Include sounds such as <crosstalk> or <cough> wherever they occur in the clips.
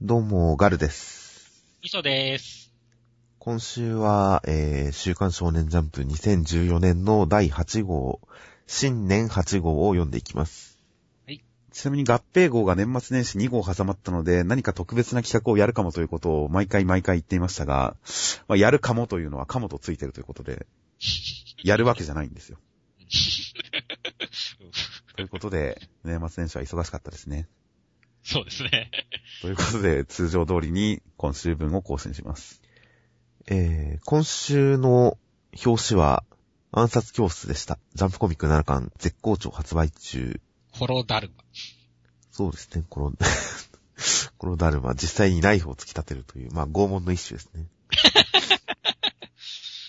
どうも、ガルです。以上です。今週は、えー、週刊少年ジャンプ2014年の第8号、新年8号を読んでいきます。ちなみに合併号が年末年始2号挟まったので、何か特別な企画をやるかもということを毎回毎回言っていましたが、まあ、やるかもというのはかもとついてるということで、やるわけじゃないんですよ。<laughs> ということで、年末年始は忙しかったですね。そうですね。ということで、通常通りに今週分を更新します。えー、今週の表紙は、暗殺教室でした。ジャンプコミック7巻、絶好調発売中。ホロダルマ。そうですね、この、<laughs> このダルマ、実際にナイフを突き立てるという、まあ、拷問の一種ですね。<laughs>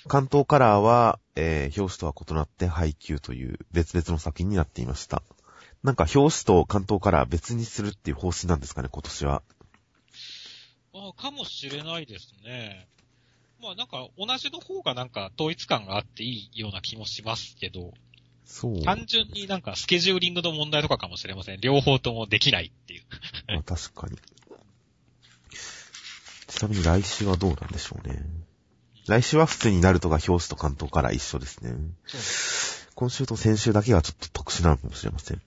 関東カラーは、えー、表紙とは異なって配給という別々の作品になっていました。なんか表紙と関東カラー別にするっていう方針なんですかね、今年は。あかもしれないですね。まあなんか同じの方がなんか統一感があっていいような気もしますけど、そう。単純になんかスケジューリングの問題とかかもしれません。両方ともできないっていう。<laughs> まあ、確かに。ちなみに来週はどうなんでしょうね。来週は普通にナルトが表紙と関東カラー一緒ですね。そう。今週と先週だけがちょっと特殊なのかもしれません。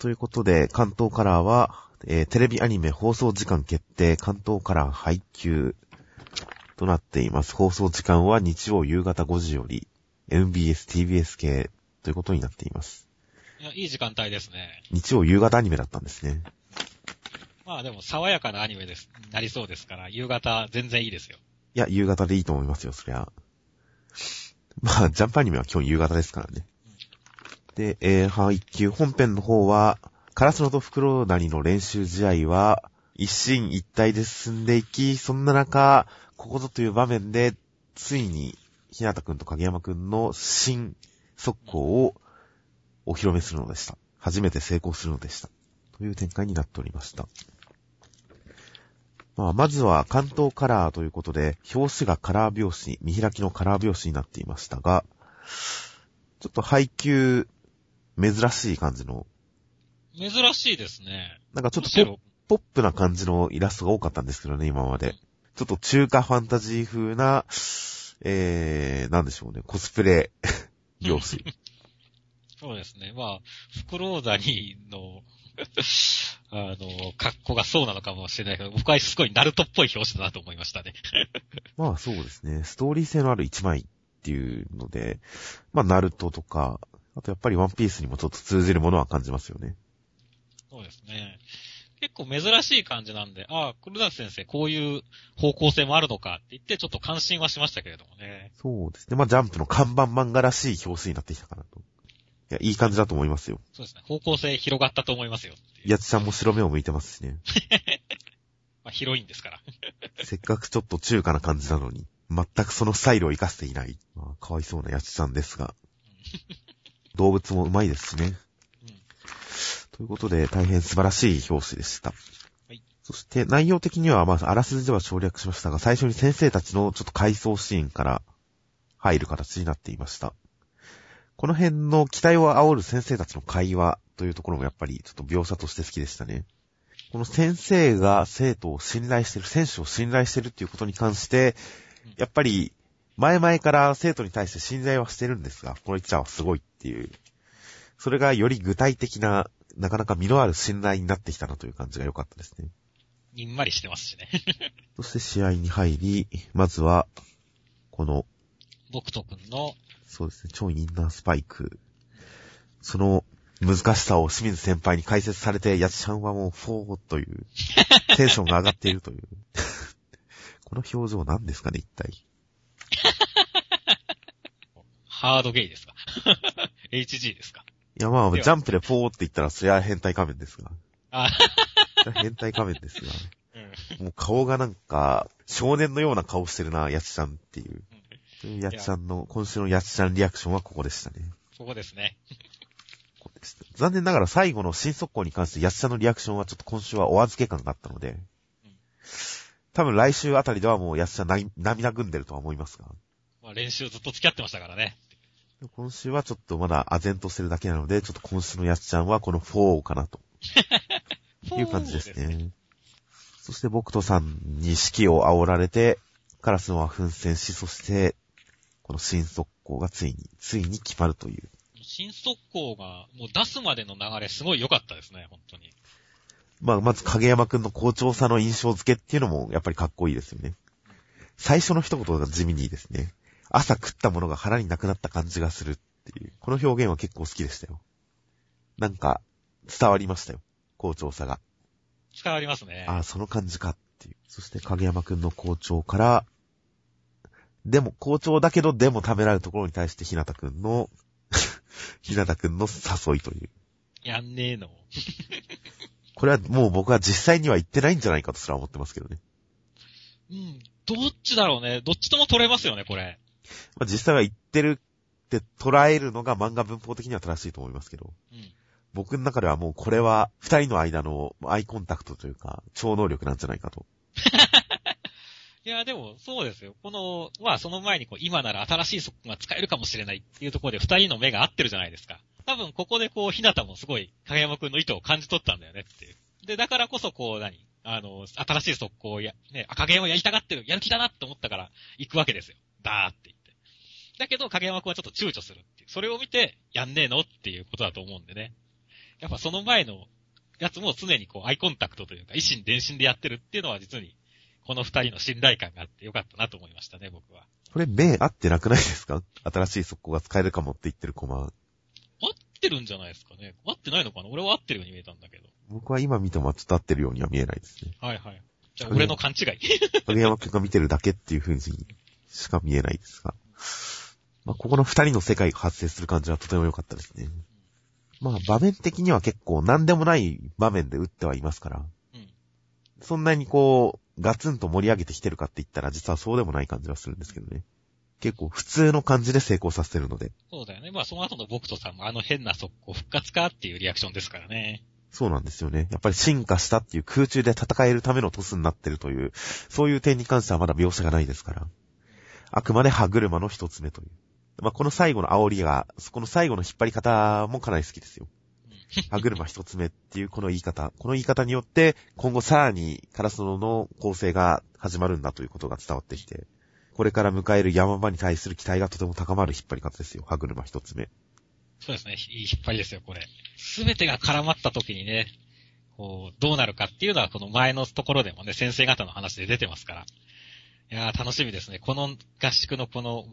ということで、関東カラーは、えーテレビアニメ放送時間決定、関東カラー配給となっています。放送時間は日曜夕方5時より、MBS、TBS 系ということになっています。いや、いい時間帯ですね。日曜夕方アニメだったんですね。まあでも爽やかなアニメです。なりそうですから、夕方全然いいですよ。いや、夕方でいいと思いますよ、そりゃ。まあ、ジャンプアニメは今日夕方ですからね。で、えー、配給本編の方は、カラスノとフクロウダニの練習試合は、一進一退で進んでいき、そんな中、ここぞという場面で、ついに、ひなたくんと影山くんの新速攻をお披露目するのでした。初めて成功するのでした。という展開になっておりました。まあ、まずは関東カラーということで、表紙がカラー表紙、見開きのカラー表紙になっていましたが、ちょっと配給、珍しい感じの、珍しいですね。なんかちょっとポップな感じのイラストが多かったんですけどね、今まで。ちょっと中華ファンタジー風な、えー、なんでしょうね、コスプレ表紙。そうですね。まあ、フクロウザニの、<laughs> あの、格好がそうなのかもしれないけど、僕はすごいナルトっぽい表紙だなと思いましたね。<laughs> まあそうですね、ストーリー性のある一枚っていうので、まあナルトとか、あとやっぱりワンピースにもちょっと通じるものは感じますよね。そうですね。結構珍しい感じなんで、ああ、黒田先生、こういう方向性もあるのかって言って、ちょっと感心はしましたけれどもね。そうですね。まあジャンプの看板漫画らしい表紙になってきたかなと。いや、いい感じだと思いますよ。そうですね。方向性広がったと思いますよ。やつちゃんも白目を向いてますしね。<laughs> まあ、広いんですから。<laughs> せっかくちょっと中華な感じなのに、全くそのスタイルを活かしていない。まあ、かわいそうなやつちゃんですが。動物もうまいですしね。うん。ということで、大変素晴らしい表紙でした。はいそして、内容的には、まあ、あらすじでは省略しましたが、最初に先生たちのちょっと回想シーンから入る形になっていました。この辺の期待を煽る先生たちの会話というところもやっぱりちょっと描写として好きでしたね。この先生が生徒を信頼してる、選手を信頼してるっていうことに関してうん、やっぱり前々から生徒に対して信頼はしてるんですが、この一ちゃんはすごいっていう。それがより具体的な、なかなか身のある信頼になってきたなという感じが良かったですね。にんまりしてますしね。<laughs> そして試合に入り、まずは、この、木兎くんの、そうですね、超インナースパイク。その難しさを清水先輩に解説されて、谷地ちゃんはもうフォーという、<laughs> テンションが上がっているという。<laughs> この表情何ですかね、一体。ハードゲイですか <laughs> ?HG ですか？いやまあ、ジャンプでフォーって言ったら、そりゃ変態仮面ですが。あ、変態仮面ですが。うん。もう顔がなんか、少年のような顔してるな、やちちゃんっていう。うやちちゃんの、今週のやちちゃんリアクションはここでしたね。そこですね。ここでした残念ながら最後の新速攻に関してやちちゃんのリアクションはちょっと今週はお預け感があったのでうん、多分来週あたりではもうやちちゃんな涙ぐんでるとは思いますが、まあ練習ずっと付き合ってましたからね。今週はちょっとまだ唖然としてるだけなので、ちょっと今週のやちちゃんはこの4かなと <laughs> いう感じですね。そそして僕とさんに士気を煽られて、カラスノは奮戦し、そして、この新速攻がついに、ついに決まるという。新速攻が、もう出すまでの流れすごい良かったですね、本当に。まあ、まず影山くんの好調さの印象付けっていうのも、やっぱりかっこいいですよね。最初の一言が地味にいいですね。朝食ったものが腹になくなった感じがするっていう。この表現は結構好きでしたよ。なんか、伝わりましたよ。好調さが。伝わりますね。ああ、その感じかっていう。そして影山くんの好調から、でも、好調だけど、でもためられるところに対して、ひなたくんの、ひなたくんの誘いという。やんねえの。これはもう僕は実際には言ってないんじゃないかとすら思ってますけどね。うん。どっちだろうね。どっちとも取れますよね、これ。まあ、実際は言ってるって捉えるのが漫画文法的には正しいと思いますけど、うん。僕の中ではもうこれは二人の間のアイコンタクトというか、超能力なんじゃないかと。<laughs> いや、でも、そうですよ。この、まあ、その前に、こう、今なら新しい速攻が使えるかもしれないっていうところで、二人の目が合ってるじゃないですか。多分、ここで、こう、ひなたもすごい、影山くんの意図を感じ取ったんだよねっていう。で、だからこそ、こう、何？あの、新しい速攻をや、ね、あ影山やりたがってる、やる気だなって思ったから、行くわけですよ。だーって。だけど、影山くんはちょっと躊躇するっていう。それを見て、やんねえのっていうことだと思うんでね。やっぱその前のやつも常にこう、アイコンタクトというか、一心伝心でやってるっていうのは実に、この二人の信頼感があってよかったなと思いましたね、僕は。これ目合ってなくないですか？新しい速攻が使えるかもって言ってるコマ。合ってるんじゃないですかね。合ってないのかな？俺は合ってるように見えたんだけど。僕は今見てもちょっと合ってるようには見えないですね。はいはい。じゃあ、俺の勘違い。影山くんが見てるだけっていう風にしか見えないですが。まあ、ここの二人の世界が発生する感じはとても良かったですね。まあ、場面的には結構何でもない場面で打ってはいますから、うん。そんなにこう、ガツンと盛り上げてきてるかって言ったら実はそうでもない感じはするんですけどね。結構普通の感じで成功させてるので。そうだよね。まあ、その後の僕とさんもあの変な速攻復活かっていうリアクションですからね。そうなんですよね。やっぱり進化したっていう空中で戦えるためのトスになってるという、そういう点に関してはまだ描写がないですから。あくまで歯車の一つ目という。まあ、この最後の煽りが、そこの最後の引っ張り方もかなり好きですよ。<laughs> 歯車一つ目っていうこの言い方。この言い方によって、今後さらにカラスノの構成が始まるんだということが伝わってきて、これから迎える山場に対する期待がとても高まる引っ張り方ですよ。歯車一つ目。そうですね。いい引っ張りですよ、これ。すべてが絡まった時にね、こう、どうなるかっていうのは、この前のところでもね、先生方の話で出てますから。いやー、楽しみですね。この合宿のこの、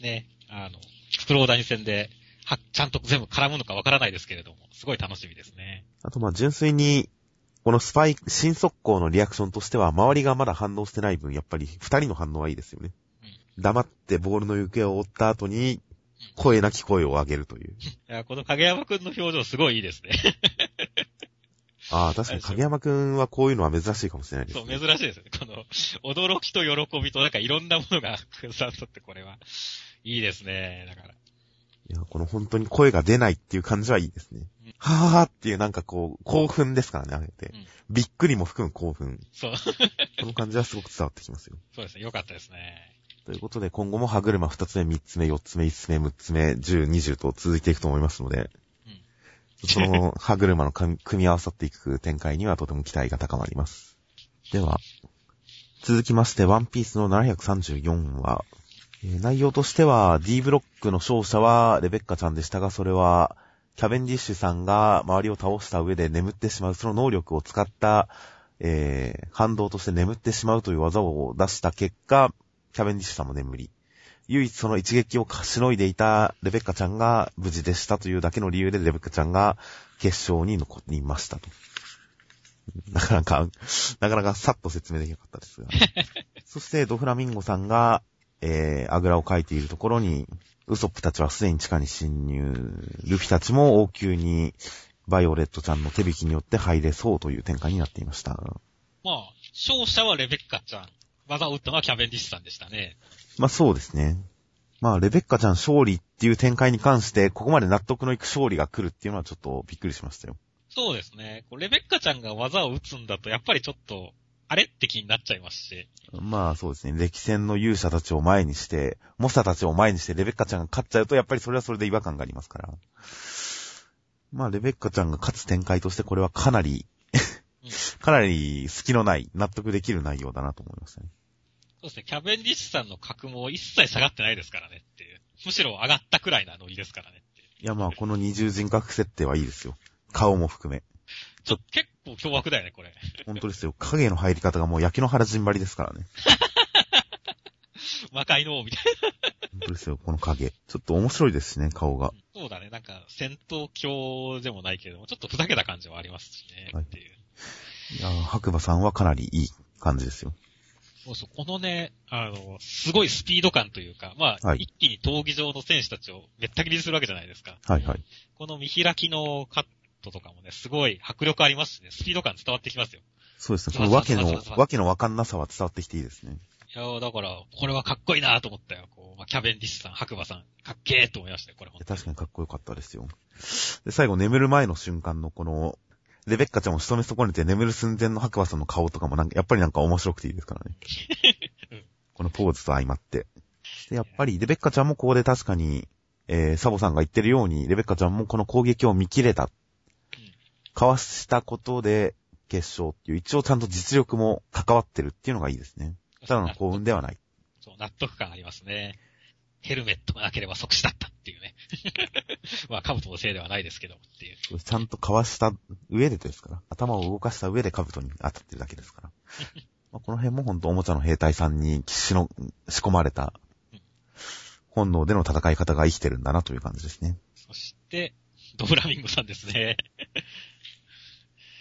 ね、あの、プローダニ戦で、は、ちゃんと全部絡むのかわからないですけれども、すごい楽しみですね。あとまあ純粋に、このスパイ、新速攻のリアクションとしては、周りがまだ反応してない分、やっぱり二人の反応はいいですよね。黙ってボールの行方を追った後に、声なき声を上げるという。いや、この影山くんの表情すごいいいですね。ああ、確かに影山くんはこういうのは珍しいかもしれないですそう、ね。珍しいですね。この、驚きと喜びと、なんかいろんなものが <laughs> 分散とって、これは、いいですね。だから。いや、この本当に声が出ないっていう感じはいいですねうん。はぁーっていうなんかこう、興奮ですからね、あれてうん。びっくりも含む興奮。そう。この感じはすごく伝わってきますよ。<laughs> そうですね。よかったですね。ということで、今後も歯車2つ目、3つ目、4つ目、5つ目、6つ目、10、20と続いていくと思いますので、その <laughs> 歯車の組み合わさっていく展開にはとても期待が高まります。では、続きまして、ワンピースの734話。えー内容としては、D ブロックの勝者はレベッカちゃんでしたが、それは、キャベンディッシュさんが周りを倒した上で眠ってしまう、その能力を使った、えー、反動として眠ってしまうという技を出した結果、キャベンディッシュさんも眠り。唯一その一撃をしのいでいたレベッカちゃんが無事でしたというだけの理由でレベッカちゃんが決勝に残りましたと。なかなか、なかなかさっと説明できなかったですが。<laughs> そしてドフラミンゴさんが、えー、あぐらをかいているところに、ウソップたちはすでに地下に侵入。ルフィたちも応急にバイオレットちゃんの手引きによって入れそうという展開になっていました。まあ、勝者はレベッカちゃん。技を打ったのはキャベンディッシュさんでしたね。まあそうですね。まあ、レベッカちゃん勝利っていう展開に関して、ここまで納得のいく勝利が来るっていうのはちょっとびっくりしましたよ。そうですね。レベッカちゃんが技を打つんだと、やっぱりちょっと、あれ？って気になっちゃいますし。まあそうですね。歴戦の勇者たちを前にして、モサたちを前にしてレベッカちゃんが勝っちゃうと、やっぱりそれはそれで違和感がありますから。まあ、レベッカちゃんが勝つ展開として、これはかなりかなり隙のない、納得できる内容だなと思いましたね。そうですね、キャベンディッシュさんの格も一切下がってないですからねっていう。むしろ上がったくらいなノリですからねっていう。いや、まあ、この二重人格設定はいいですよ。顔も含め。ちょ、結構凶悪だよね、これ。本当ですよ。影の入り方がもう焼きの原陣張りですからね。<laughs> 魔界の王みたい本当ですよ、この影。ちょっと面白いですしね、顔が。な。そうだね、なんか戦闘狂でもないけども、ちょっとふざけた感じはありますしね、はいっていう。いやー白馬さんはかなりいい感じですよ。そうそう、このね、あの、すごいスピード感というか、まあ、はい一気に闘技場の選手たちをめった切りにするわけじゃないですか。はいはい。この見開きのカットとかもね、すごい迫力ありますしね、スピード感伝わってきますよ。そうですね。このわけのわけのわかんなさは伝わってきていいですね。いやーだから、これはかっこいいなと思ったよ。こう、まあ、キャベンディッシュさん、白馬さん、かっけーと思いましたよ、これ。確かにかっこよかったですよ。で、最後眠る前の瞬間のこの、レベッカちゃんを仕留め損ねて眠る寸前の白馬さんの顔とかもなんか、やっぱりなんか面白くていいですからねうん。<laughs> このポーズと相まって。で、やっぱりレベッカちゃんもここで確かに、えー、サボさんが言ってるように、レベッカちゃんもこの攻撃を見切れた。かわしたことで決勝っていう、一応ちゃんと実力も関わってるっていうのがいいですね。ただの幸運ではない。そう、納得感ありますね。ヘルメットがなければ即死だったっていうね。<laughs> まあ、カブトのせいではないですけど、っていう。ちゃんとかわした上でですから。頭を動かした上で兜に当たってるだけですから。<laughs> まあこの辺も本当おもちゃの兵隊さんにしの、仕込まれた本能での戦い方が生きてるんだなという感じですね。そして、ドフラミンゴさんですね。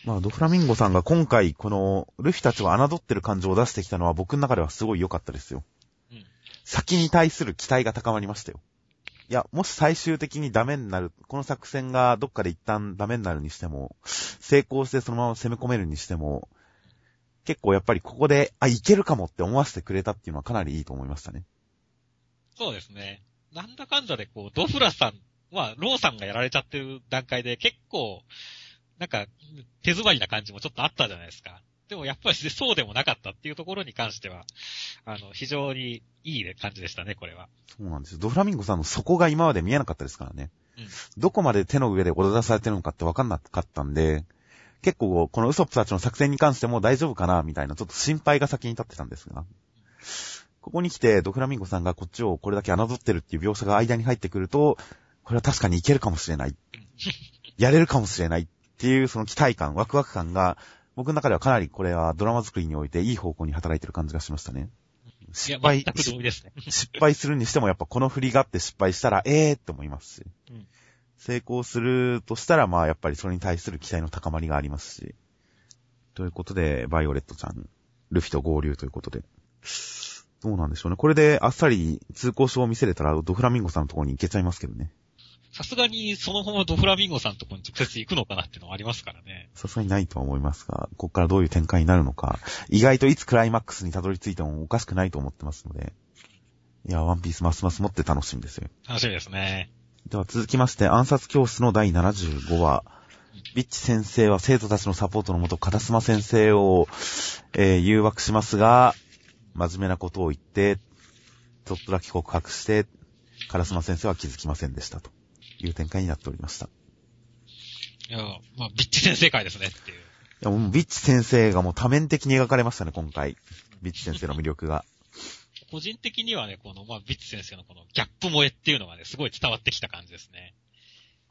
まあドフラミンゴさんが今回このルフィたちを侮ってる感情を出してきたのは僕の中ではすごい良かったですよ。うん。先に対する期待が高まりましたよ。いや、もし最終的にダメになる、この作戦がどっかで一旦ダメになるにしても、成功してそのまま攻め込めるにしても、結構やっぱりここで、あ、いけるかもって思わせてくれたっていうのはかなりいいと思いましたね。そうですね。なんだかんだで、こう、ドフラさん、まあ、ローさんがやられちゃってる段階で結構、なんか、手詰まりな感じもちょっとあったじゃないですか。でもやっぱりそうでもなかったっていうところに関しては、あの、非常にいい感じでしたね、これは。そうなんですよ。ドフラミンゴさんの底が今まで見えなかったですからね。うんどこまで手の上で踊らされてるのかって分かんなかったんで、結構このウソップたちの作戦に関しても大丈夫かなみたいなちょっと心配が先に立ってたんですが、ここに来てドフラミンゴさんがこっちをこれだけ侮ってるっていう描写が間に入ってくると、これは確かにいけるかもしれない。やれるかもしれないっていうその期待感、ワクワク感が、僕の中ではかなりこれはドラマ作りにおいていい方向に働いてる感じがしましたね。失敗。失敗するにしてもやっぱこの振りがあって失敗したら、ええーって思いますし、うん成功するとしたら、まあやっぱりそれに対する期待の高まりがありますし。ということで、バイオレットちゃん、ルフィと合流ということで。どうなんでしょうね。これであっさり通行証を見せれたら、ドフラミンゴさんのところに行けちゃいますけどね。さすがにそのままドフラミンゴさんとこに直接行くのかなってのはありますからね。さすがにないとは思いますが、ここからどういう展開になるのか、意外といつクライマックスにたどり着いてもおかしくないと思ってますので。いや、ワンピースますますもって楽しみですよ。楽しみですね。では続きまして、暗殺教室の第75話。ビッチ先生は生徒たちのサポートのもと、カタスマ先生を、えー誘惑しますが、真面目なことを言って、ちょっとだけ告白して、カラスマ先生は気づきませんでしたという展開になっておりました。いいや、まあ、ビッチ先生会ですねっていう。や、もうビッチ先生がもう多面的に描かれましたね、今回。ビッチ先生の魅力が。個人的にはね、この、まあ、ビッチ先生のこのギャップ萌えっていうのがね、すごい伝わってきた感じですね。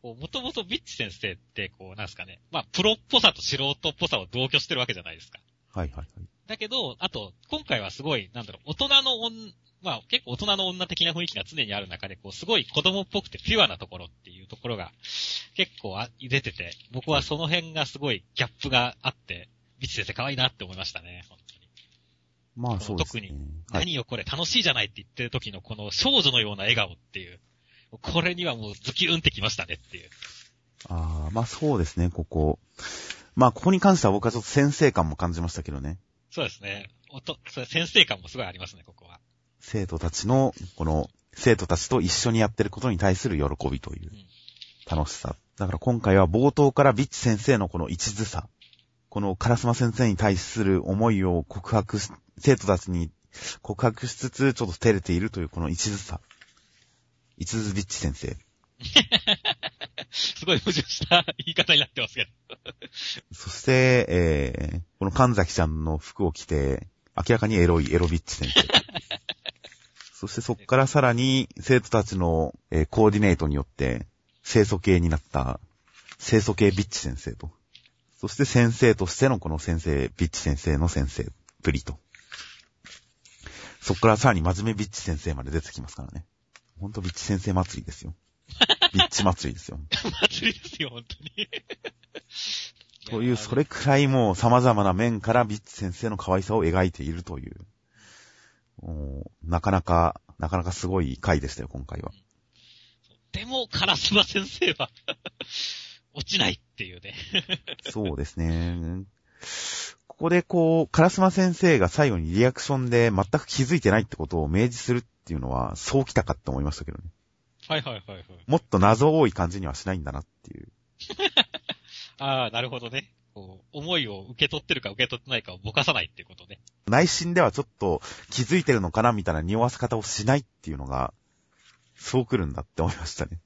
こう、もともとビッチ先生って、こう、なんすかね、まあ、プロっぽさと素人っぽさを同居してるわけじゃないですか。はいはいはい。だけど、あと、今回はすごい、なんだろう、大人の女、まあ、結構大人の女的な雰囲気が常にある中で、こう、すごい子供っぽくてピュアなところっていうところが、結構あ出てて、僕はその辺がすごいギャップがあって、ビッチ先生可愛いなって思いましたね、本当に。まあそうですね。特にはい。何よこれ楽しいじゃないって言ってる時のこの少女のような笑顔っていう、これにはもうズキュンってきましたねっていう。ああ、まあそうですね、ここ。まあここに関しては僕はちょっと先生感も感じましたけどね。そうですね。おと、それ先生感もすごいありますね、ここは。生徒たちの、この、生徒たちと一緒にやってることに対する喜びといううん楽しさ。だから今回は冒頭からビッチ先生のこの一途さ。このカラスマ先生に対する思いを告白し、生徒たちに告白しつつ、ちょっと照れているというこの一途さ。一途ビッチ先生。<laughs> すごい矛盾した言い方になってますけど。そして、えー、この神崎ちゃんの服を着て、明らかにエロいエロビッチ先生。<laughs> そしてそこからさらに生徒たちの、えーコーディネートによって清楚系になった清楚系ビッチ先生と。そして先生としてのこの先生、ビッチ先生の先生ぶりと。そこからさらに真面目ビッチ先生まで出てきますからね。ほんとビッチ先生祭りですよ。<laughs> ビッチ祭りですよ。祭りですよ、本当に。<laughs> という、それくらいもう様々な面からビッチ先生の可愛さを描いているという、なかなか、なかなかすごい回でしたよ、今回は。でも、カラスマ先生は、<laughs> 落ちないっていうね。<laughs> そうですね。ここでこう、カラスマ先生が最後にリアクションで全く気づいてないってことを明示するっていうのは、そうきたかって思いましたけどね。はいはいはいはい。もっと謎多い感じにはしないんだなっていう。<laughs> ああ、なるほどね。こう、思いを受け取ってるか受け取ってないかをぼかさないっていうことね。内心ではちょっと気づいてるのかなみたいな匂わせ方をしないっていうのが、そう来るんだって思いましたね。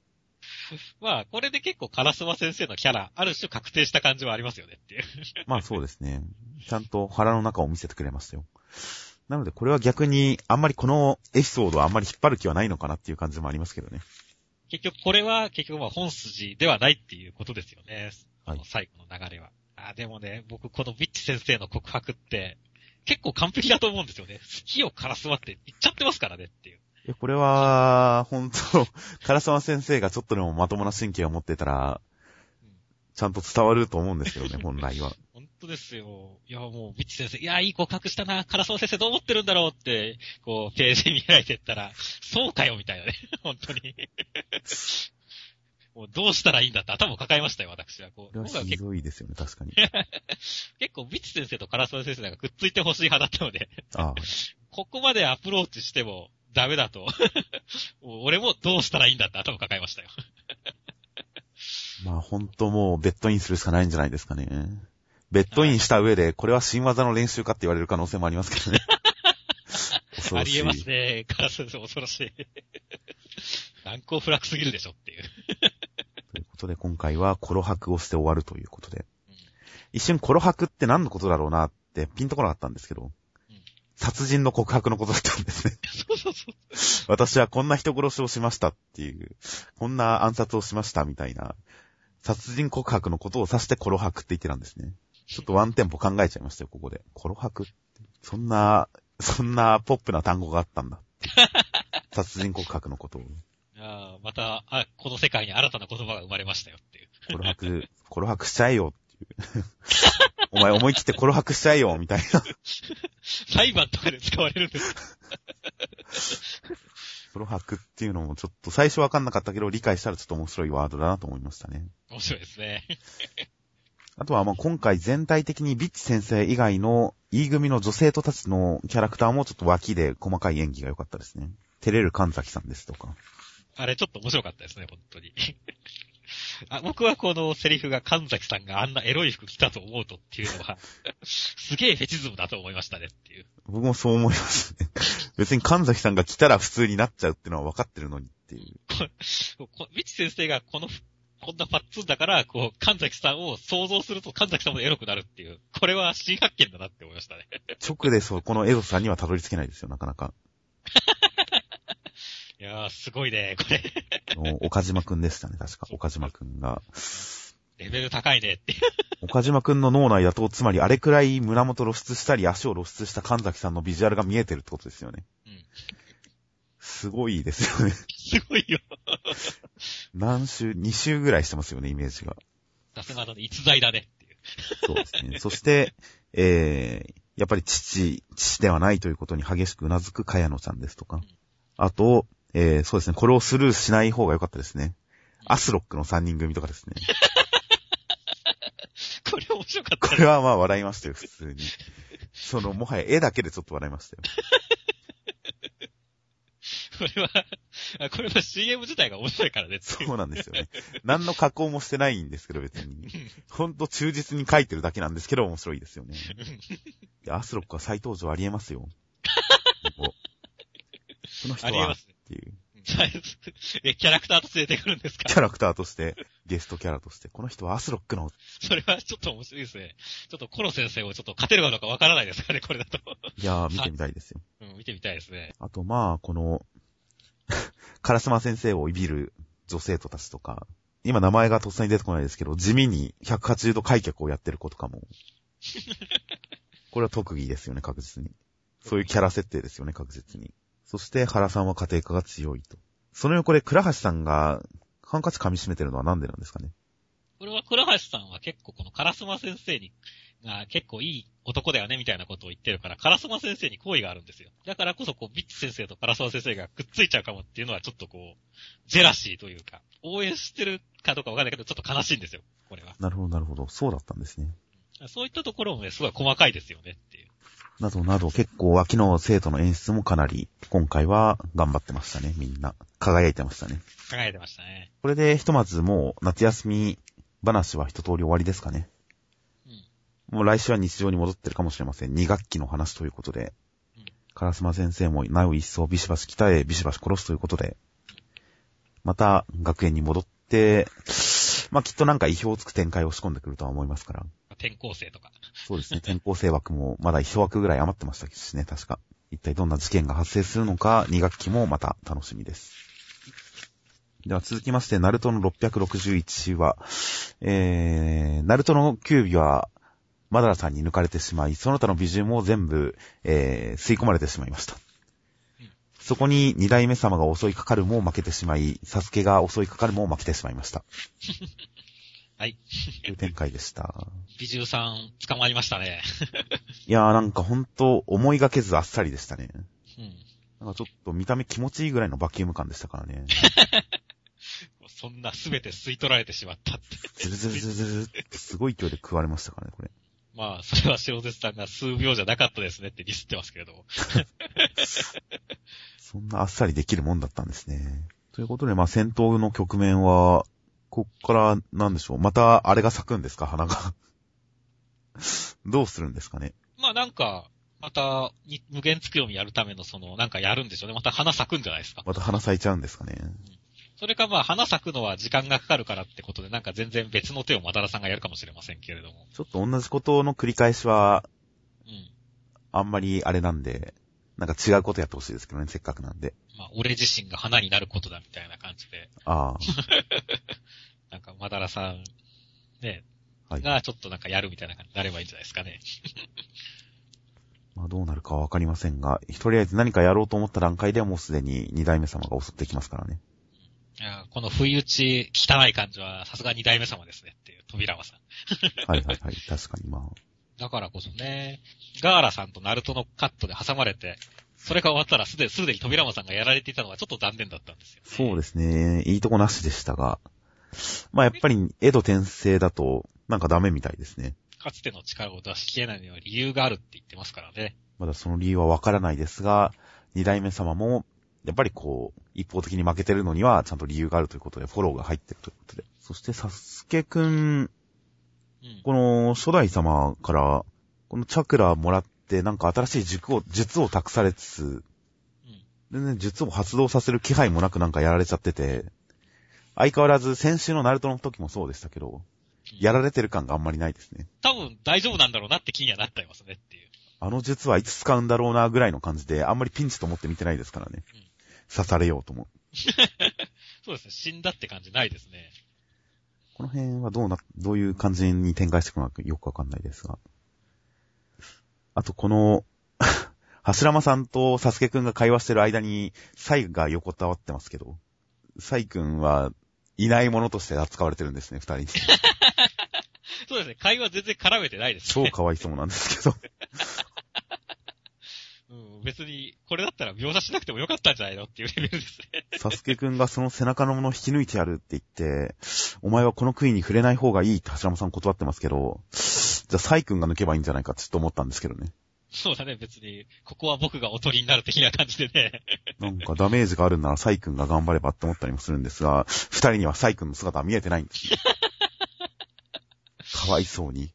<laughs> まあ、これで結構カラスマ先生のキャラ、ある種確定した感じはありますよねっていう。<laughs> まあそうですね。ちゃんと腹の中を見せてくれましたよ。なのでこれは逆に、あんまりこのエピソードはあんまり引っ張る気はないのかなっていう感じもありますけどね。結局これは、結局まあ本筋ではないっていうことですよね。はいこの最後の流れは。あでもね、僕このビッチ先生の告白って、結構完璧だと思うんですよね。好きをカラスマって言っちゃってますからねっていう。いや、これは、本当唐沢先生がちょっとでもまともな神経を持ってたら、ちゃんと伝わると思うんですけどね、本来は。本当ですよ。いや、もう、ビッチ先生、いや、いい告白したな、カラスマ先生どう思ってるんだろうって、こう、ページに開いてったら、そうかよ、みたいなね。<laughs> 本当に。<laughs> もう、どうしたらいいんだって頭を抱えましたよ、私は。こう、これはひ僕は結構、どいですよね、確かに。<laughs> 結構ビッチ先生とカラスマ先生なんかくっついてほしい派だったので、ああここまでアプローチしてもダメだと、もう俺もどうしたらいいんだって頭を抱えましたよ。まあ本当もうベッドインするしかないんじゃないですかね。ベッドインした上で、これは新技の練習かって言われる可能性もありますけどね。<laughs> 恐ろしい。ありえますね。カラス先生恐ろしい。<laughs> 難攻不落すぎるでしょっていう。<laughs> ということで今回はコロ白をして終わるということでうん。一瞬コロ白って何のことだろうなってピンとこなかったんですけどうん、殺人の告白のことだったんですね。そうそうそう。私はこんな人殺しをしましたっていう、こんな暗殺をしましたみたいな、殺人告白のことを指してコロ白って言ってたんですね。ちょっとワンテンポ考えちゃいましたよ、ここで。コロ白って。そんな、そんなポップな単語があったんだって。殺人告白のことを。ああ、また、あ、この世界に新たな言葉が生まれましたよっていう。コロ白、コロ白しちゃえよっていう。お前思い切ってコロ白しちゃえよ、みたいな。裁判とかで使われるんです。コロ白っていうのもちょっと最初わかんなかったけど、理解したらちょっと面白いワードだなと思いましたね。面白いですね。あとはまあ今回全体的にビッチ先生以外の E 組の女生徒たちのキャラクターもちょっと脇で細かい演技が良かったですね。照れる神崎さんですとか。あれちょっと面白かったですね、本当に。<laughs> あ僕はこのセリフが神崎さんがあんなエロい服着たと思うとっていうのは、<laughs> すげえフェチズムだと思いましたねっていう。僕もそう思いますね。<laughs> 別に神崎さんが来たら普通になっちゃうっていうのは分かってるのにっていう。ここビッチ先生がこの、こんなパッツンだから、こう、神崎さんを想像すると神崎さんもエロくなるっていう。これは新発見だなって思いましたね。直でそう、このエドさんにはたどり着けないですよ、なかなか。<laughs> いやー、すごいね、これ。岡島くんでしたね、確か。岡島くんが。レベル高いねって。岡島くんの脳内だと、つまりあれくらい胸元露出したり足を露出した神崎さんのビジュアルが見えてるってことですよね。うん。すごいですよね。すごいよ。何週、2週ぐらいしてますよね、イメージが。さすがだね、逸材だねっていう。そうですね。そして、えー、やっぱり父、父ではないということに激しくうなずく茅野ちゃんですとか。あと、えー、そうですね。これをスルーしない方が良かったですね。アスロックの3人組とかですね。<laughs> これ面白かったこれはまあ笑いましたよ、普通に。その、もはや絵だけでちょっと笑いましたよ。これは、あこれは CM 自体が面白いからね。そうなんですよね。何の加工もしてないんですけど、別に。ほんと忠実に書いてるだけなんですけど、面白いですよね。いや、アスロックは再登場ありえますよ。<laughs> この人は、っありえますね。ていう。うんえ、キャラクターと連れてくるんですか？キャラクターとして、ゲストキャラとして、この人はアスロックの、それはちょっと面白いですね。ちょっとコロ先生をちょっと勝てるかどうかわからないですかね、これだと。いやー、見てみたいですよ。うん、見てみたいですね。あと、まあ、この、カラスマ先生をいびる女生徒たちとか、今名前がとっさに出てこないですけど、地味に180度開脚をやってる子とかも。<laughs> これは特技ですよね、確実に。そういうキャラ設定ですよね、確実に。そして、原さんは家庭科が強いと。その横で、倉橋さんが、ハンカチ噛み締めてるのはなんでなんですかね？これは倉橋さんは結構このカラスマ先生に、が結構いい男だよねみたいなことを言ってるから、カラスマ先生に好意があるんですよ。だからこそこう、ビッツ先生とカラスマ先生がくっついちゃうかもっていうのはちょっとこう、ジェラシーというか、応援してるかどうかわかんないけど、ちょっと悲しいんですよ、これは。なるほど、なるほど。そうだったんですね。そういったところもね、すごい細かいですよねっていう。などなど、結構秋の生徒の演出もかなり、今回は頑張ってましたね、みんな。輝いてましたね。考えてましたね。これでひとまずもう夏休み話は一通り終わりですかね。うん。もう来週は日常に戻ってるかもしれません。2学期の話ということでうん。カラスマ先生もなお一層ビシバシ鍛え、ビシバシ殺すということで、また学園に戻って、まあきっとなんか意表をつく展開を仕込んでくるとは思いますから。転校生とか。そうですね、転校生枠もまだ一枠ぐらい余ってましたしね、確か。一体どんな事件が発生するのか、2学期もまた楽しみです。では続きまして、ナルトの661話。えー、ナルトの9尾は、マダラさんに抜かれてしまい、その他の美獣も全部、えー、吸い込まれてしまいましたうん。そこに二代目様が襲いかかるも負けてしまい、サスケが襲いかかるも負けてしまいました。<laughs> はい。という展開でした。美獣さん捕まりましたね。<laughs> いやーなんかほんと思いがけずあっさりでしたね。うん。なんかちょっと見た目気持ちいいぐらいのバキューム感でしたからね。<laughs> そんな全て吸い取られてしまったって。ズルズルズルズルってすごい勢いで食われましたからね、これ。まあ、それは白絶さんが数秒じゃなかったですねってディスってますけれども。<laughs> そんなあっさりできるもんだったんですね。ということで、まあ戦闘の局面は、こっから、なんでしょう。また、あれが咲くんですか？花が。<laughs> どうするんですかね？まあなんか、また、に無限つくよみやるためのその、なんかやるんでしょうね。また花咲くんじゃないですか。また花咲いちゃうんですかね。それかまあ花咲くのは時間がかかるからってことで、なんか全然別の手をマダラさんがやるかもしれませんけれども。ちょっと同じことの繰り返しは、うん。あんまりあれなんで、なんか違うことやってほしいですけどね、せっかくなんで。まあ、俺自身が花になることだみたいな感じで、ああ。<laughs> なんかマダラさん、ね、はい。がちょっとなんかやるみたいな感じになればいいんじゃないですかね。<laughs> まあどうなるかはわかりませんが、とりあえず何かやろうと思った段階ではもうすでに二代目様が襲ってきますからね。いやこの不意打ち汚い感じはさすが二代目様ですねっていう、扉間さん。はいはいはい。確かにまあ。だからこそね、ガーラさんとナルトのカットで挟まれて、それが終わったらすで、すでに扉間さんがやられていたのはちょっと残念だったんですよ、ね。そうですね。いいとこなしでしたが。まあやっぱり、江戸転生だと、なんかダメみたいですね。かつての力を出し切れないのには理由があるって言ってますからね。まだその理由はわからないですが、二代目様も、やっぱりこう、一方的に負けてるのには、ちゃんと理由があるということで、フォローが入ってるということで。そして、サスケくん、うん。この初代様から、このチャクラもらって、なんか新しい術を、術を託されつつ、うん。全然術を発動させる気配もなくなんかやられちゃってて、相変わらず先週のナルトの時もそうでしたけど、やられてる感があんまりないですね。多分大丈夫なんだろうなって気にはなっていますねっていう。あの術はいつ使うんだろうなぐらいの感じで、あんまりピンチと思って見てないですからね。うん刺されようとも。<laughs> そうですね。死んだって感じないですね。この辺はどうな、どういう感じに展開していくのかよくわかんないですが。あとこの、<laughs> 柱間さんとサスケくんが会話してる間に、サイが横たわってますけど、サイくんはいないものとして扱われてるんですね、二人に。<laughs> そうですね。会話全然絡めてないです超ね。かわいそうなんですけど。うん。別に、これだったら描写しなくてもよかったんじゃないのっていうレベルですね。サスケくんがその背中のものを引き抜いてやるって言って、お前はこの杭に触れない方がいいって柱間さん断ってますけど、じゃあサイくんが抜けばいいんじゃないかってちょっと思ったんですけどね。そうだね。別に、ここは僕がおとりになる的な感じでね。なんかダメージがあるならサイ君が頑張ればって思ったりもするんですが、二人にはサイ君の姿は見えてないんですよ。<laughs> かわいそうに。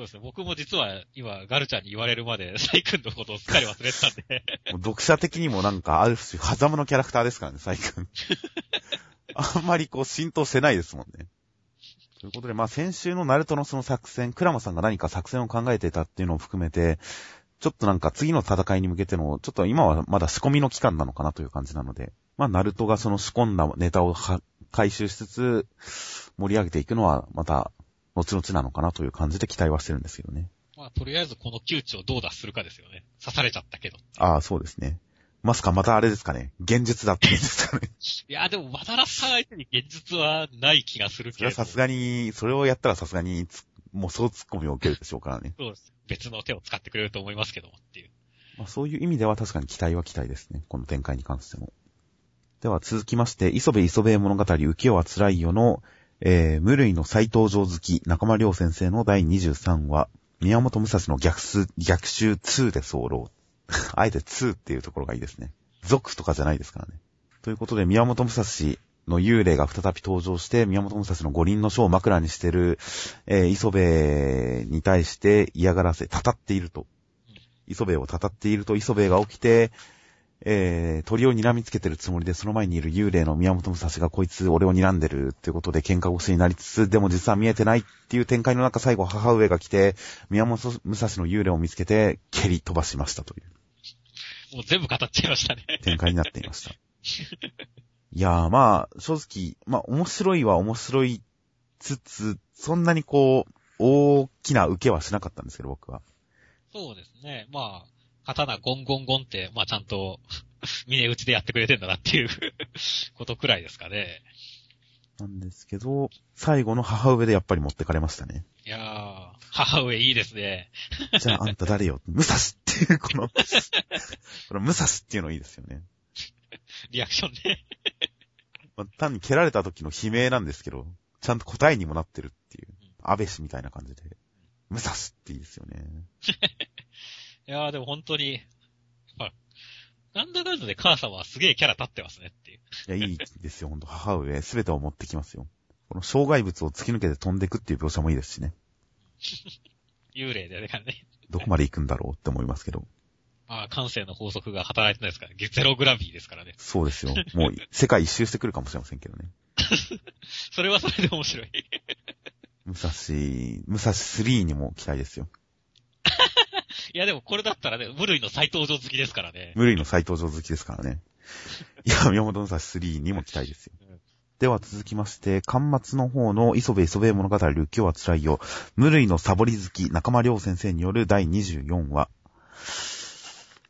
そうですね。僕も実は今、ガルちゃんに言われるまで、<laughs> サイ君のことをすっかり忘れてたんで。読者的にもなんか、ある種、狭間のキャラクターですからね、サイ君。<laughs> あんまりこう、浸透してないですもんね。ということで、まあ先週のナルトのその作戦、クラマさんが何か作戦を考えてたっていうのを含めて、ちょっとなんか次の戦いに向けての、ちょっと今はまだ仕込みの期間なのかなという感じなので、まあナルトがその仕込んだネタを回収しつつ、盛り上げていくのはまた、後々なのかなという感じで期待はしてるんですけどね。まあとりあえずこの窮地をどう脱するかですよね。刺されちゃったけど。ああ、そうですね。まさかまたあれですかね。現実だって言うんですかね。<laughs> いや、でも、渡らさん相手に現実はない気がするけど。それはさすがに、それをやったらさすがに、もうそう突っ込みを受けるでしょうからね。そうです。別の手を使ってくれると思いますけどもっていう。まあ、そういう意味では確かに期待は期待ですね。この展開に関しても。では続きまして、磯部磯部物語浮世は辛いよの、えー、無類の斎藤城好き、中間良先生の第23話、宮本武蔵の逆襲、逆襲2で候。<laughs> あえて2っていうところがいいですね。族とかじゃないですからね。ということで、宮本武蔵の幽霊が再び登場して、宮本武蔵の五輪の書を枕にしてる、えー、磯部に対して嫌がらせ、たたっていると。磯部をたたっていると、磯部が起きて、えー、鳥を睨みつけてるつもりで、その前にいる幽霊の宮本武蔵がこいつ俺を睨んでるっていうことで喧嘩腰になりつつ、でも実は見えてないっていう展開の中、最後母上が来て、宮本武蔵の幽霊を見つけて、蹴り飛ばしましたという。もう全部語っちゃいましたね。展開になっていました。いやーまあ、正直、まあ面白いは面白いつつ、そんなにこう、大きな受けはしなかったんですけど、僕は。そうですね。まあ、刀ゴンゴンゴンって、まあちゃんと、<laughs> 峰打ちでやってくれてんだなっていう <laughs> ことくらいですかね。なんですけど、最後の母上でやっぱり持ってかれましたね。いやー、母上いいですね。じゃああんた誰よ？ムサスっていう、この、このムサスっていうのいいですよね。<laughs> リアクションね。まあ、単に蹴られた時の悲鳴なんですけど、ちゃんと答えにもなってるっていう、安倍氏みたいな感じで、ムサスっていいですよね。いやーでも本当に、<laughs> なんだかんだで母さんはすげえキャラ立ってますねっていう。いや、いいですよ、ほんと。母上、すべてを持ってきますよ。この障害物を突き抜けて飛んでいくっていう描写もいいですしね。<laughs> 幽霊でね、どこまで行くんだろうって思いますけど。ま <laughs> あ、感性の法則が働いてないですから、ゼログラビーですからね。そうですよ。もう、世界一周してくるかもしれませんけどね。それはそれで面白い。武蔵、武蔵3にも期待ですよ。いやでもこれだったらね、無類の斎藤城好きですからね。無類の斎藤城好きですからね。いや、宮本武蔵3にも期待ですよ。では続きまして、端末の方の磯部磯部物語、今日は辛いよ。無類のサボり好き、中間良先生による第24話。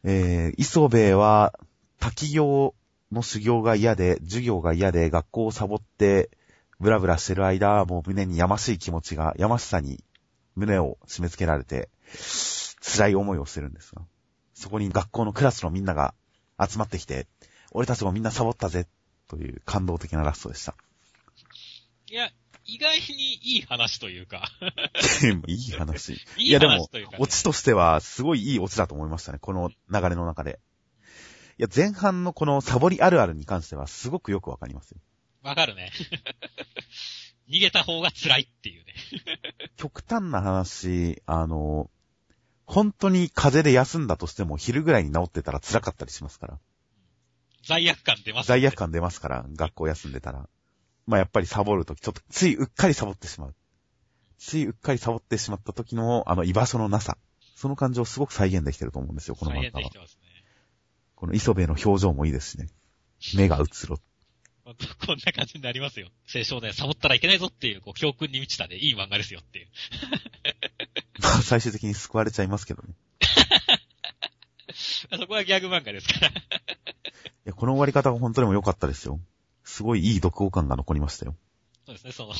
えー、磯部は、滝行の修行が嫌で、授業が嫌で、学校をサボって、ブラブラしてる間、もう胸にやましい気持ちが、やましさに胸を締め付けられて、辛い思いをしてるんですが、そこに学校のクラスのみんなが集まってきて、俺たちもみんなサボったぜという感動的なラストでした。いや、意外にいい話というか <laughs> いい話。<laughs> いやでも、オチとしてはすごいいいオチだと思いましたね。この流れの中で。いや、前半のこのサボりあるあるに関してはすごくよくわかりますよ。わかるね。<laughs> 逃げた方が辛いっていうね。極端な話、あの、本当に風邪で休んだとしても昼ぐらいに治ってたら辛かったりしますから。罪悪感出ます、ね、罪悪感出ますから、学校休んでたら。まあやっぱりサボるとき、ちょっとついうっかりサボってしまう。ついうっかりサボってしまった時の、あの居場所のなさ。その感情をすごく再現できてると思うんですよ、この漫画は。再現できてますね。この磯部の表情もいいですしね。目が映ろ。こんな感じになりますよ。青少年サボったらいけないぞっていう、こう、教訓に満ちたね、いい漫画ですよっていう。まあ、最終的に救われちゃいますけどね。<laughs> そこはギャグ漫画ですから。いや、この終わり方が本当にも良かったですよ。すごいいい読後感が残りましたよ。そうですね、その、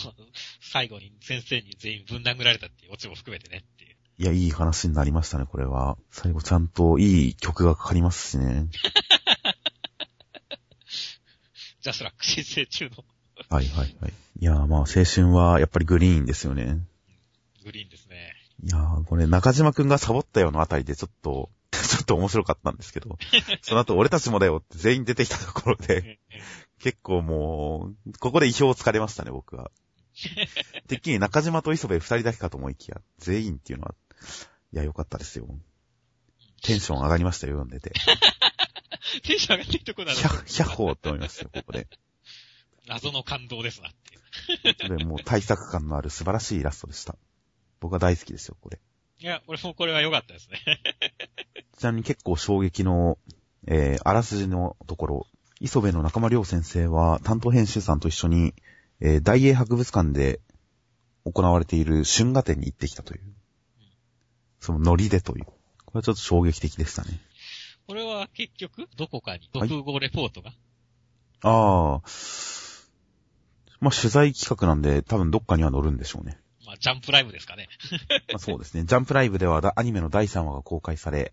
最後に先生に全員ぶん殴られたっていうオチも含めてねっていう。いや、いい話になりましたね、これは。最後ちゃんといい曲がかかりますしね。<laughs> ジャスラック申請中の。はいはいはい。いやーまあ青春はやっぱりグリーンですよね。グリーンですね。いやーこれ中島くんがサボったようなあたりでちょっと、<laughs> ちょっと面白かったんですけど、<laughs> その後俺たちもだよって全員出てきたところで、結構もう、ここで意表をつかれましたね、僕は。<laughs> てっきり中島と磯部二人だけかと思いきや、全員っていうのは、いや、よかったですよ。テンション上がりましたよ、読んでて。テンション上がってるとこなのひゃ、ひゃっほーって思いましたよ、ここで。謎の感動ですなっていう。で、もう対策感のある素晴らしいイラストでした。僕は大好きですよ、これ。いや、俺もこれは良かったですね。<laughs> ちなみに結構衝撃の、えー、あらすじのところ、磯部の中間良先生は担当編集さんと一緒に、えー、大英博物館で行われている春画展に行ってきたという。そのノリでという。これはちょっと衝撃的でしたね。これは結局、どこかに、独語レポートが、ああ。まあ、取材企画なんで多分どっかには載るんでしょうね。まあ、ジャンプライブですかね。まあ、そうですね。ジャンプライブではだアニメの第3話が公開され、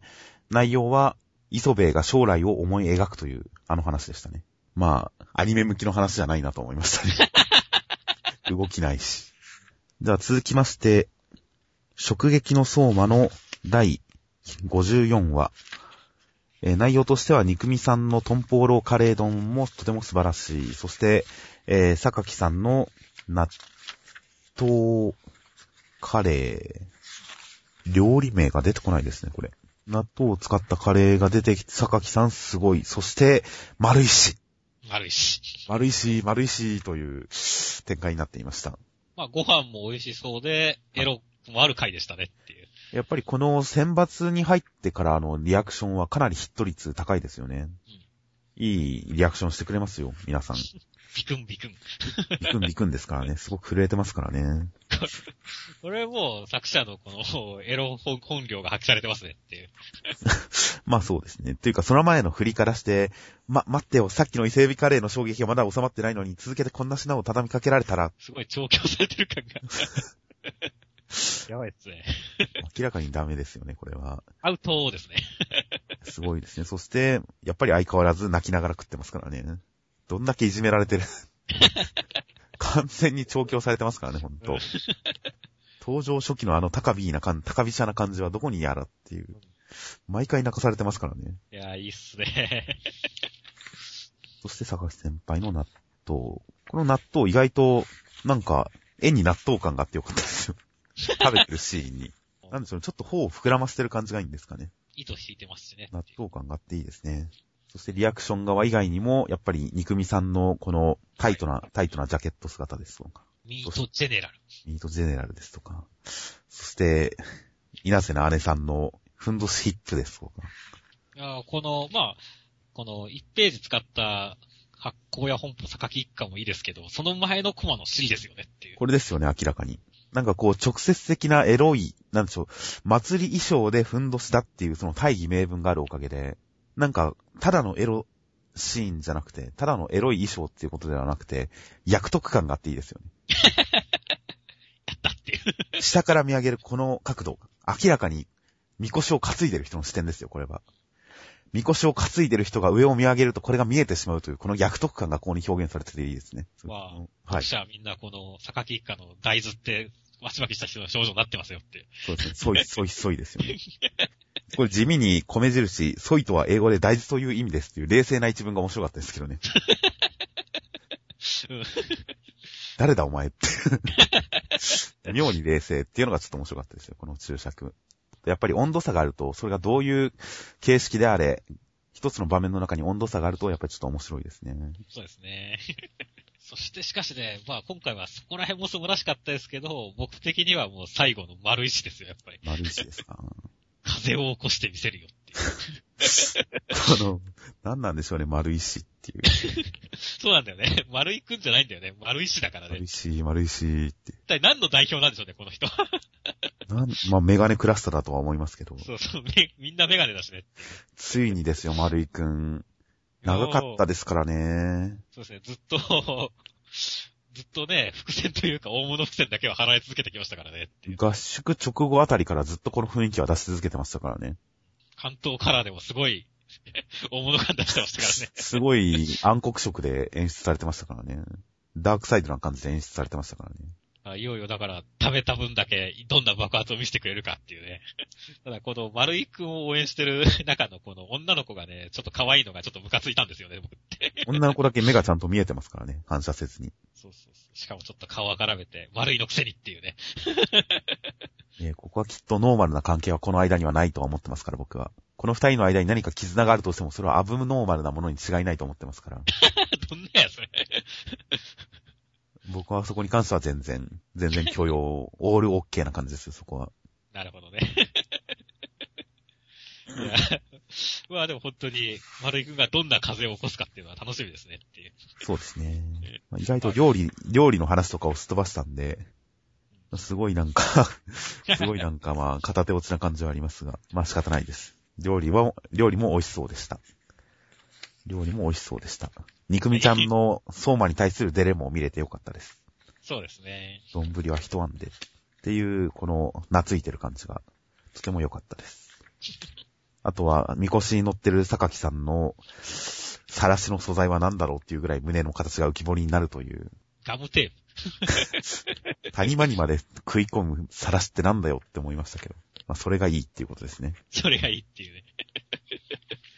内容は、磯部が将来を思い描くという、あの話でしたね。まあ、アニメ向きの話じゃないなと思いましたね。<laughs> 動きないし。では続きまして、食撃の相馬の第54話。えー内容としては、肉味さんのトンポーローカレー丼もとても素晴らしい。そして、えー、榊さんの納豆カレー。料理名が出てこないですね、これ。納豆を使ったカレーが出てきて、榊さんすごい。そして、丸石。丸いし。丸石、丸石という展開になっていました。まあ、ご飯も美味しそうで、エロもある回でしたねっていう。やっぱりこの選抜に入ってからのリアクションはかなりヒット率高いですよね。いいリアクションしてくれますよ、皆さん。<laughs> ビクンビクン。ビクンビクンですからね。すごく震えてますからね。<laughs> これもう作者のこのエロ本本領が発揮されてますねっていう。<laughs> まあそうですね。っていうか、その前の振りからして、ま、待ってよ、さっきの伊勢海老カレーの衝撃がまだ収まってないのに、続けてこんな品を畳みかけられたら、すごい調教されてる感が。やばいっすね。明らかにダメですよね、これは。アウトですね。すごいですね。そして、やっぱり相変わらず泣きながら食ってますからね。どんだけいじめられてる。<laughs> 完全に調教されてますからね、ほんと。<laughs> 登場初期のあの高ビーな感、高飛車な感じはどこにやらっていう。毎回泣かされてますからね。いや、いいっすね。<laughs> そして坂木先輩の納豆。この納豆意外と、なんか、絵に納豆感があってよかったですよ。<laughs> 食べてるシーンに。なんでしょうね、ちょっと頬を膨らませてる感じがいいんですかね。糸引いてますしね。納豆感があっていいですね。そしてリアクション側以外にも、やっぱり肉味さんのこのタイトな、タイトなジャケット姿ですとか、ミートジェネラル。ミートジェネラルですとか、そして、稲瀬の姉さんのふんどしヒップですとか、いやこの、まあ、この1ページ使った発行や本舗榊一家もいいですけど、その前のコマの尻ですよねっていう。これですよね、明らかに。なんかこう、直接的なエロい、なんでしょう、祭り衣装でふんどしだっていうその大義名分があるおかげで、なんか、ただのエロシーンじゃなくて、ただのエロい衣装っていうことではなくて、役得感があっていいですよね。やったっていう。下から見上げるこの角度、明らかに、みこしを担いでる人の視点ですよ、これは。みこしを担いでる人が上を見上げるとこれが見えてしまうという、この役得感がここに表現されてていいですね。まあはい読。者はみんなこの榊一家の大豆って、バチバキした人の症状になってますよって。そうですね。ソイ、ソイ、ソイですよね。これ地味に米印、ソイとは英語で大豆という意味ですっていう冷静な一文が面白かったですけどね。うん誰だお前って。妙に冷静っていうのがちょっと面白かったですよ、この注釈。やっぱり温度差があると、それがどういう形式であれ、一つの場面の中に温度差があると、やっぱりちょっと面白いですね。そうですね。そしてしかしね、まあ今回はそこら辺も素晴らしかったですけど、僕的にはもう最後の丸石ですよ、やっぱり。丸石ですか。<laughs> 風を起こしてみせるよっていう。この、何なんでしょうね、丸石っていう。<laughs> そうなんだよね。丸井くんじゃないんだよね。丸石だからね。丸石、丸石って。一体何の代表なんでしょうね、この人。<laughs> なんまあ、メガネクラスターだとは思いますけど。そうそう、みみんなメガネだしね。ついにですよ、丸井くん。長かったですからね。そうですね、ずっと、<laughs> ずっとね、伏線というか大物伏線だけは払い続けてきましたからね。合宿直後あたりからずっとこの雰囲気は出し続けてましたからね。関東カラーでもすごい、<laughs> 大物感出してましたからね。すごい暗黒色で演出されてましたからね。ダークサイドな感じで演出されてましたからね。あいよいよだから、食べた分だけどんな爆発を見せてくれるかっていうね。<laughs> ただこの丸井くんを応援してる <laughs> 中のこの女の子がね、ちょっと可愛いのがちょっとムカついたんですよね、僕って。女の子だけ目がちゃんと見えてますからね。反射せずに。そうそうそう。しかもちょっと顔がらめて、丸いのくせにっていうね。<laughs> えーここはきっとノーマルな関係はこの間にはないとは思ってますから、僕は。この二人の間に何か絆があるとしても、それはアブノーマルなものに違いないと思ってますから。どんなや。僕はそこに関しては全然、全然許容、オールオッケーな感じですよ、そこは。なるほどね。<laughs> いや、<laughs> まあでも本当に、丸井くんがどんな風を起こすかっていうのは楽しみですねっていう。そうですね。<laughs> まあ意外と料理、料理の話とかをすっ飛ばしたんで、すごいなんか、すごいなんかまあ、片手落ちな感じはありますが、まあ仕方ないです。料理は、料理も美味しそうでした。料理も美味しそうでした。肉みちゃんの相馬に対するデレも見れてよかったです。そうですね。丼は一晩で。っていう、この、懐いてる感じが、とても良かったです。あとは、みこしに乗ってる榊さんの、さらしの素材は何だろうっていうぐらい胸の形が浮き彫りになるという、ガムテープ。<laughs> <laughs> 谷間にまで食い込むさらしってなんだよって思いましたけど。まあ、それがいいっていうことですね。それがいいっていうね。